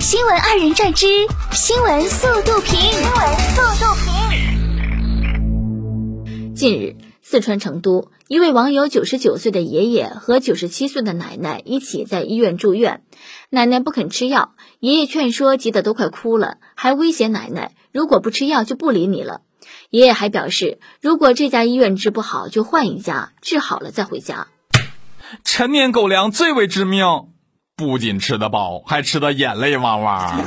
新闻二人转之新闻速度评，新闻速度评。近日，四川成都一位网友九十九岁的爷爷和九十七岁的奶奶一起在医院住院，奶奶不肯吃药，爷爷劝说急得都快哭了，还威胁奶奶如果不吃药就不理你了。爷爷还表示，如果这家医院治不好就换一家，治好了再回家。陈年狗粮最为致命。不仅吃得饱，还吃得眼泪汪汪。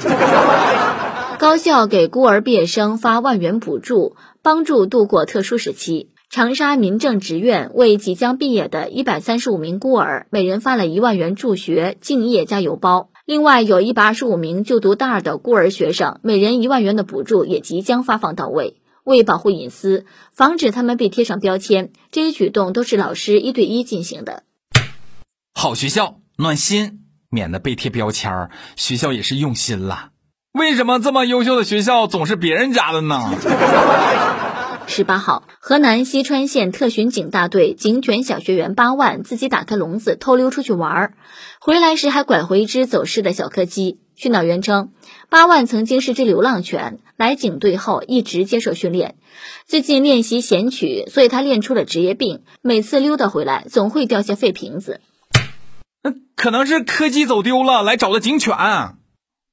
高校给孤儿毕业生发万元补助，帮助度过特殊时期。长沙民政职院为即将毕业的一百三十五名孤儿，每人发了一万元助学敬业加油包。另外，有一百二十五名就读大二的孤儿学生，每人一万元的补助也即将发放到位。为保护隐私，防止他们被贴上标签，这些举动都是老师一对一进行的。好学校，暖心。免得被贴标签儿，学校也是用心了。为什么这么优秀的学校总是别人家的呢？十八号，河南西川县特巡警大队警犬小学员八万自己打开笼子偷溜出去玩儿，回来时还拐回一只走失的小柯基。训导员称，八万曾经是只流浪犬，来警队后一直接受训练，最近练习衔取，所以他练出了职业病，每次溜达回来总会掉下废瓶子。可能是柯基走丢了，来找的警犬。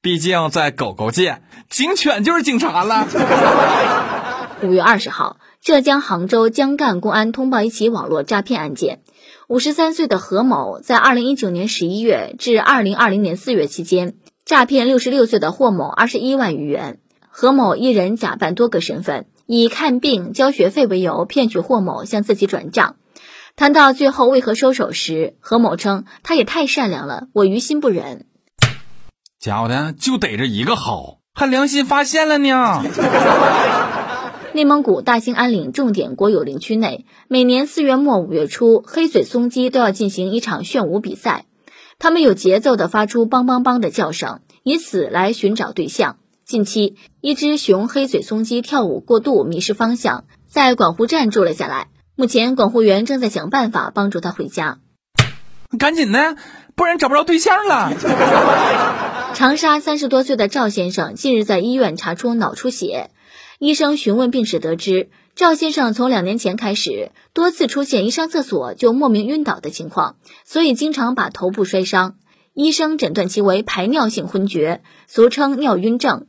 毕竟在狗狗界，警犬就是警察了。五月二十号，浙江杭州江干公安通报一起网络诈骗案件。五十三岁的何某在二零一九年十一月至二零二零年四月期间，诈骗六十六岁的霍某二十一万余元。何某一人假扮多个身份，以看病、交学费为由，骗取霍某向自己转账。谈到最后为何收手时，何某称他也太善良了，我于心不忍。家伙的就逮着一个好，还良心发现了呢。内蒙古大兴安岭重点国有林区内，每年四月末五月初，黑嘴松鸡都要进行一场炫舞比赛，它们有节奏地发出梆梆梆的叫声，以此来寻找对象。近期，一只雄黑嘴松鸡跳舞过度，迷失方向，在管湖站住了下来。目前，管护员正在想办法帮助他回家。赶紧的，不然找不着对象了。长沙三十多岁的赵先生近日在医院查出脑出血，医生询问病史得知，赵先生从两年前开始多次出现一上厕所就莫名晕倒的情况，所以经常把头部摔伤。医生诊断其为排尿性昏厥，俗称尿晕症。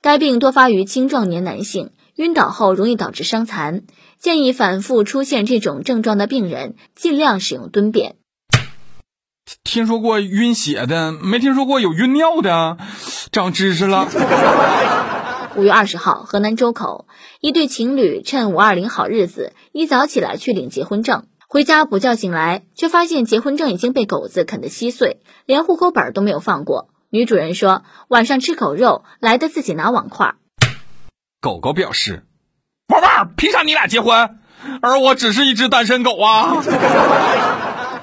该病多发于青壮年男性，晕倒后容易导致伤残。建议反复出现这种症状的病人尽量使用蹲便。听说过晕血的，没听说过有晕尿的，长知识了。五月二十号，河南周口一对情侣趁五二零好日子，一早起来去领结婚证，回家补觉醒来，却发现结婚证已经被狗子啃得稀碎，连户口本都没有放过。女主人说晚上吃狗肉来的，自己拿碗筷。狗狗表示。玩玩，凭啥你俩结婚，而我只是一只单身狗啊？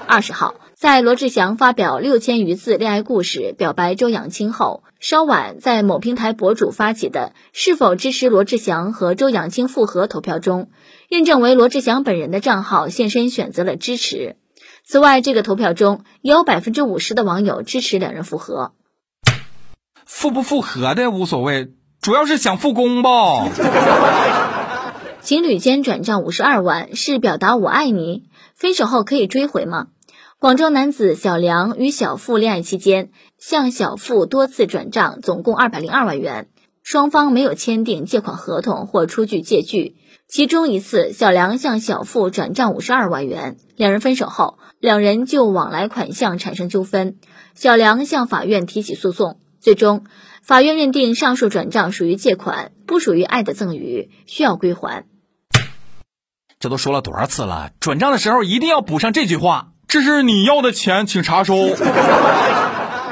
二十号，在罗志祥发表六千余字恋爱故事表白周扬青后，稍晚在某平台博主发起的是否支持罗志祥和周扬青复合投票中，认证为罗志祥本人的账号现身选择了支持。此外，这个投票中有百分之五十的网友支持两人复合。复不复合的无所谓，主要是想复工吧。情侣间转账五十二万是表达我爱你，分手后可以追回吗？广州男子小梁与小付恋爱期间，向小付多次转账，总共二百零二万元，双方没有签订借款合同或出具借据。其中一次，小梁向小付转账五十二万元，两人分手后，两人就往来款项产生纠纷，小梁向法院提起诉讼，最终法院认定上述转账属于借款，不属于爱的赠与，需要归还。这都说了多少次了？转账的时候一定要补上这句话：“这是你要的钱，请查收。”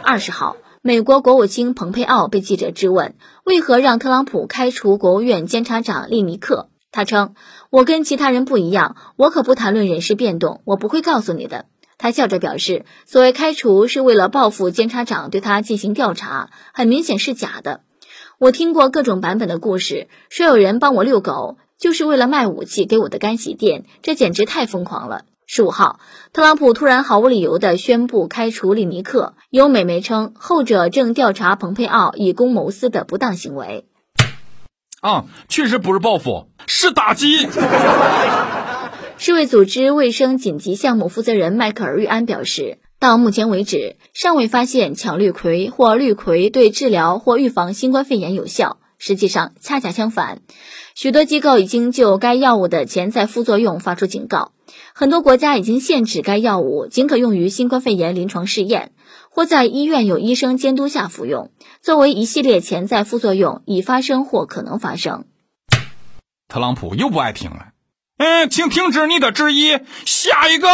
二十号，美国国务卿蓬佩奥被记者质问，为何让特朗普开除国务院监察长利尼克？他称：“我跟其他人不一样，我可不谈论人事变动，我不会告诉你的。”他笑着表示，所谓开除是为了报复监察长对他进行调查，很明显是假的。我听过各种版本的故事，说有人帮我遛狗。就是为了卖武器给我的干洗店，这简直太疯狂了！十五号，特朗普突然毫无理由地宣布开除李尼克，有美媒称后者正调查蓬佩奥以公谋私的不当行为。啊，确实不是报复，是打击。世卫组织卫生紧急项目负责人迈克尔·瑞安表示，到目前为止，尚未发现羟氯喹或氯喹对治疗或预防新冠肺炎有效。实际上，恰恰相反，许多机构已经就该药物的潜在副作用发出警告。很多国家已经限制该药物仅可用于新冠肺炎临床试验，或在医院有医生监督下服用。作为一系列潜在副作用已发生或可能发生。特朗普又不爱听了。嗯，请停止你的质疑。下一个。